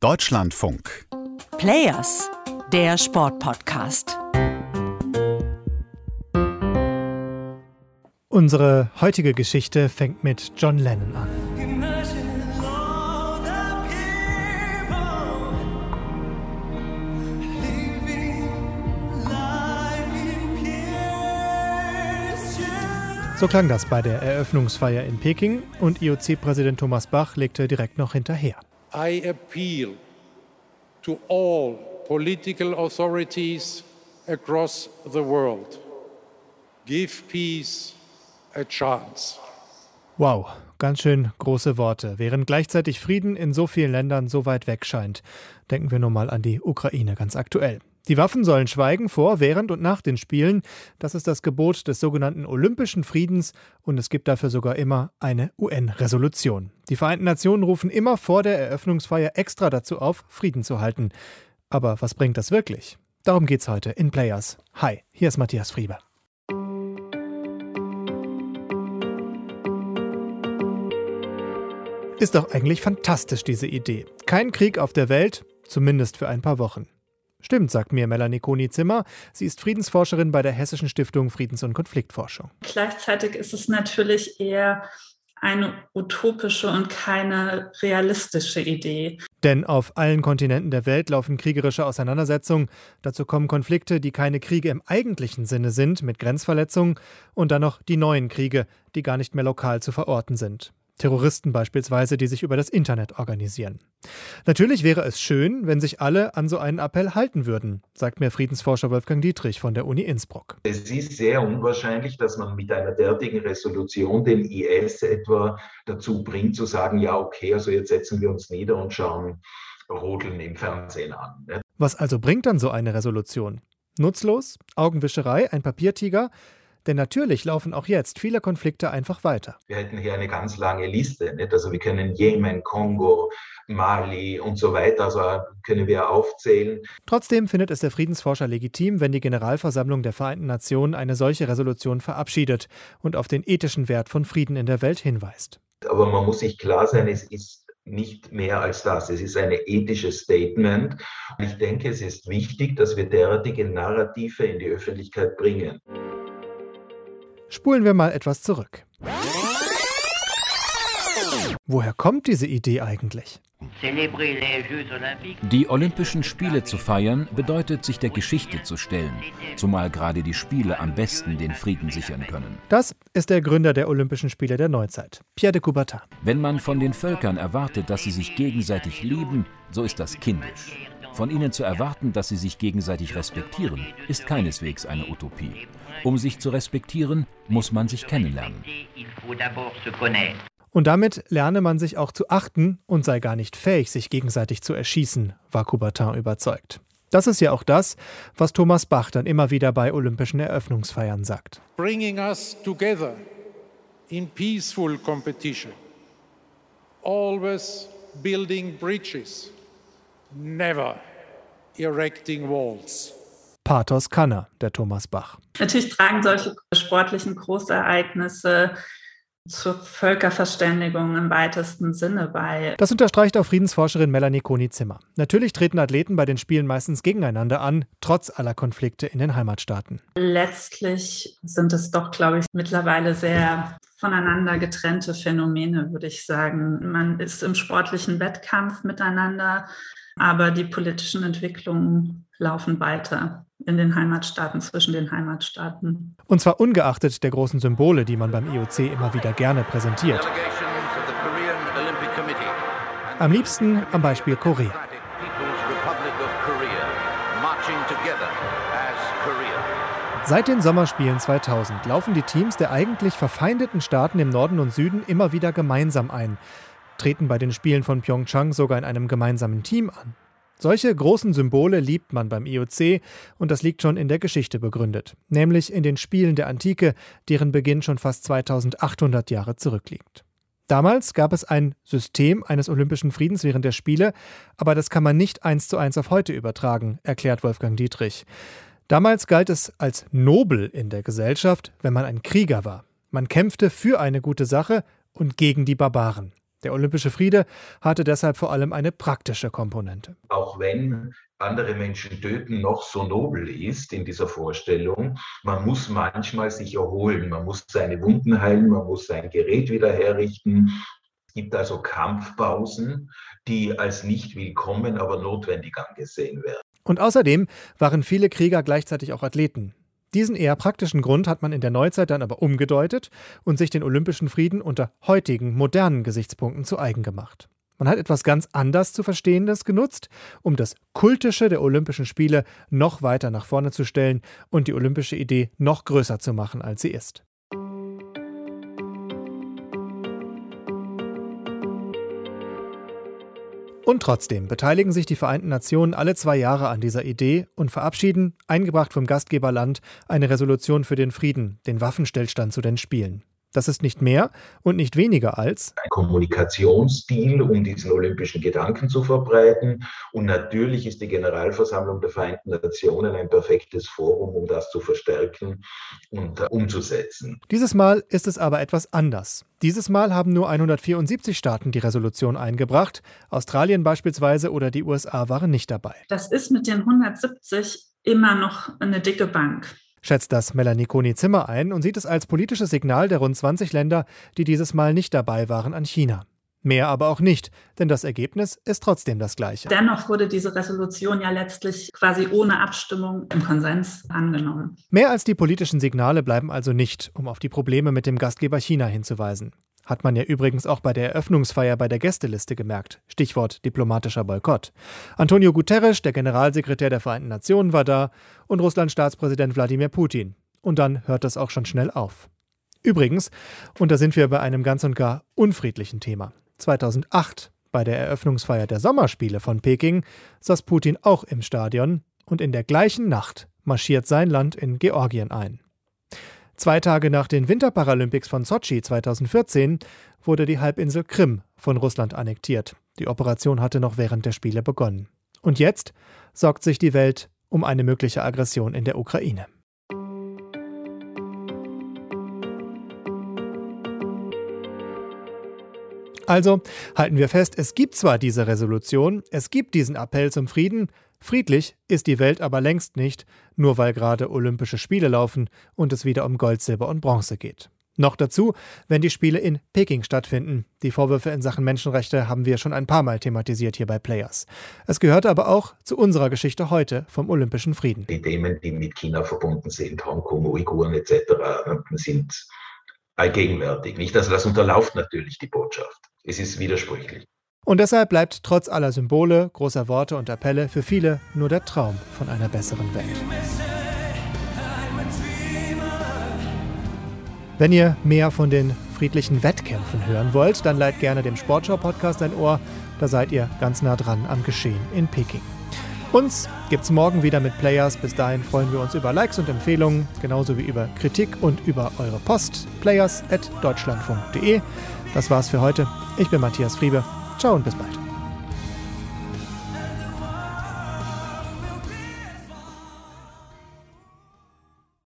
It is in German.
Deutschlandfunk. Players, der Sportpodcast. Unsere heutige Geschichte fängt mit John Lennon an. So klang das bei der Eröffnungsfeier in Peking und IOC-Präsident Thomas Bach legte direkt noch hinterher. I appeal to all political authorities across the world. Give peace a chance. Wow, ganz schön große Worte, während gleichzeitig Frieden in so vielen Ländern so weit weg scheint. Denken wir nur mal an die Ukraine ganz aktuell. Die Waffen sollen schweigen vor, während und nach den Spielen. Das ist das Gebot des sogenannten Olympischen Friedens und es gibt dafür sogar immer eine UN-Resolution. Die Vereinten Nationen rufen immer vor der Eröffnungsfeier extra dazu auf, Frieden zu halten. Aber was bringt das wirklich? Darum geht's heute in Players. Hi, hier ist Matthias Frieber. Ist doch eigentlich fantastisch, diese Idee. Kein Krieg auf der Welt, zumindest für ein paar Wochen. Stimmt, sagt mir Melanie Koni-Zimmer. Sie ist Friedensforscherin bei der Hessischen Stiftung Friedens- und Konfliktforschung. Gleichzeitig ist es natürlich eher eine utopische und keine realistische Idee. Denn auf allen Kontinenten der Welt laufen kriegerische Auseinandersetzungen. Dazu kommen Konflikte, die keine Kriege im eigentlichen Sinne sind, mit Grenzverletzungen. Und dann noch die neuen Kriege, die gar nicht mehr lokal zu verorten sind. Terroristen beispielsweise, die sich über das Internet organisieren. Natürlich wäre es schön, wenn sich alle an so einen Appell halten würden, sagt mir Friedensforscher Wolfgang Dietrich von der Uni Innsbruck. Es ist sehr unwahrscheinlich, dass man mit einer derartigen Resolution den IS etwa dazu bringt, zu sagen, ja, okay, also jetzt setzen wir uns nieder und schauen Rodeln im Fernsehen an. Was also bringt dann so eine Resolution? Nutzlos? Augenwischerei? Ein Papiertiger? Denn natürlich laufen auch jetzt viele Konflikte einfach weiter. Wir hätten hier eine ganz lange Liste. Nicht? Also wir können Jemen, Kongo, Mali und so weiter, also können wir aufzählen. Trotzdem findet es der Friedensforscher legitim, wenn die Generalversammlung der Vereinten Nationen eine solche Resolution verabschiedet und auf den ethischen Wert von Frieden in der Welt hinweist. Aber man muss sich klar sein, es ist nicht mehr als das. Es ist ein ethisches Statement. Ich denke, es ist wichtig, dass wir derartige Narrative in die Öffentlichkeit bringen. Spulen wir mal etwas zurück. Woher kommt diese Idee eigentlich? Die Olympischen Spiele zu feiern bedeutet, sich der Geschichte zu stellen, zumal gerade die Spiele am besten den Frieden sichern können. Das ist der Gründer der Olympischen Spiele der Neuzeit, Pierre de Coubertin. Wenn man von den Völkern erwartet, dass sie sich gegenseitig lieben, so ist das kindisch. Von ihnen zu erwarten, dass sie sich gegenseitig respektieren, ist keineswegs eine Utopie. Um sich zu respektieren, muss man sich kennenlernen. Und damit lerne man sich auch zu achten und sei gar nicht fähig, sich gegenseitig zu erschießen, war Coubertin überzeugt. Das ist ja auch das, was Thomas Bach dann immer wieder bei olympischen Eröffnungsfeiern sagt. Bringing us together in peaceful competition. Always building bridges. Never erecting walls. Pathos kann er, der Thomas Bach. Natürlich tragen solche sportlichen Großereignisse zur Völkerverständigung im weitesten Sinne bei. Das unterstreicht auch Friedensforscherin Melanie Koni-Zimmer. Natürlich treten Athleten bei den Spielen meistens gegeneinander an, trotz aller Konflikte in den Heimatstaaten. Letztlich sind es doch, glaube ich, mittlerweile sehr voneinander getrennte Phänomene, würde ich sagen. Man ist im sportlichen Wettkampf miteinander, aber die politischen Entwicklungen laufen weiter in den Heimatstaaten, zwischen den Heimatstaaten. Und zwar ungeachtet der großen Symbole, die man beim IOC immer wieder gerne präsentiert. Am liebsten am Beispiel Korea. Seit den Sommerspielen 2000 laufen die Teams der eigentlich verfeindeten Staaten im Norden und Süden immer wieder gemeinsam ein, treten bei den Spielen von Pyeongchang sogar in einem gemeinsamen Team an. Solche großen Symbole liebt man beim IOC und das liegt schon in der Geschichte begründet, nämlich in den Spielen der Antike, deren Beginn schon fast 2800 Jahre zurückliegt. Damals gab es ein System eines olympischen Friedens während der Spiele, aber das kann man nicht eins zu eins auf heute übertragen, erklärt Wolfgang Dietrich. Damals galt es als nobel in der Gesellschaft, wenn man ein Krieger war. Man kämpfte für eine gute Sache und gegen die Barbaren. Der olympische Friede hatte deshalb vor allem eine praktische Komponente. Auch wenn andere Menschen töten noch so nobel ist in dieser Vorstellung, man muss manchmal sich erholen, man muss seine Wunden heilen, man muss sein Gerät wieder herrichten. Es gibt also Kampfpausen, die als nicht willkommen, aber notwendig angesehen werden. Und außerdem waren viele Krieger gleichzeitig auch Athleten. Diesen eher praktischen Grund hat man in der Neuzeit dann aber umgedeutet und sich den Olympischen Frieden unter heutigen, modernen Gesichtspunkten zu eigen gemacht. Man hat etwas ganz anders zu Verstehendes genutzt, um das Kultische der Olympischen Spiele noch weiter nach vorne zu stellen und die olympische Idee noch größer zu machen, als sie ist. Und trotzdem beteiligen sich die Vereinten Nationen alle zwei Jahre an dieser Idee und verabschieden, eingebracht vom Gastgeberland, eine Resolution für den Frieden, den Waffenstillstand zu den Spielen. Das ist nicht mehr und nicht weniger als ein Kommunikationsstil, um diesen olympischen Gedanken zu verbreiten. Und natürlich ist die Generalversammlung der Vereinten Nationen ein perfektes Forum, um das zu verstärken und uh, umzusetzen. Dieses Mal ist es aber etwas anders. Dieses Mal haben nur 174 Staaten die Resolution eingebracht. Australien beispielsweise oder die USA waren nicht dabei. Das ist mit den 170 immer noch eine dicke Bank schätzt das Melanie Koni-Zimmer ein und sieht es als politisches Signal der rund 20 Länder, die dieses Mal nicht dabei waren, an China. Mehr aber auch nicht, denn das Ergebnis ist trotzdem das gleiche. Dennoch wurde diese Resolution ja letztlich quasi ohne Abstimmung im Konsens angenommen. Mehr als die politischen Signale bleiben also nicht, um auf die Probleme mit dem Gastgeber China hinzuweisen. Hat man ja übrigens auch bei der Eröffnungsfeier bei der Gästeliste gemerkt. Stichwort diplomatischer Boykott. Antonio Guterres, der Generalsekretär der Vereinten Nationen, war da und Russlands Staatspräsident Wladimir Putin. Und dann hört das auch schon schnell auf. Übrigens, und da sind wir bei einem ganz und gar unfriedlichen Thema. 2008, bei der Eröffnungsfeier der Sommerspiele von Peking, saß Putin auch im Stadion und in der gleichen Nacht marschiert sein Land in Georgien ein. Zwei Tage nach den Winterparalympics von Sochi 2014 wurde die Halbinsel Krim von Russland annektiert. Die Operation hatte noch während der Spiele begonnen. Und jetzt sorgt sich die Welt um eine mögliche Aggression in der Ukraine. Also halten wir fest, es gibt zwar diese Resolution, es gibt diesen Appell zum Frieden, Friedlich ist die Welt aber längst nicht, nur weil gerade Olympische Spiele laufen und es wieder um Gold, Silber und Bronze geht. Noch dazu, wenn die Spiele in Peking stattfinden. Die Vorwürfe in Sachen Menschenrechte haben wir schon ein paar Mal thematisiert hier bei Players. Es gehört aber auch zu unserer Geschichte heute vom Olympischen Frieden. Die Themen, die mit China verbunden sind, Hongkong, Uiguren etc., sind allgegenwärtig. Nicht, also das unterlauft natürlich die Botschaft. Es ist widersprüchlich. Und deshalb bleibt trotz aller Symbole, großer Worte und Appelle für viele nur der Traum von einer besseren Welt. Wenn ihr mehr von den friedlichen Wettkämpfen hören wollt, dann leiht gerne dem Sportschau-Podcast ein Ohr. Da seid ihr ganz nah dran am Geschehen in Peking. Uns gibt's morgen wieder mit Players. Bis dahin freuen wir uns über Likes und Empfehlungen, genauso wie über Kritik und über eure Post. Players at deutschlandfunk.de. Das war's für heute. Ich bin Matthias Friebe. Ciao und bis bald.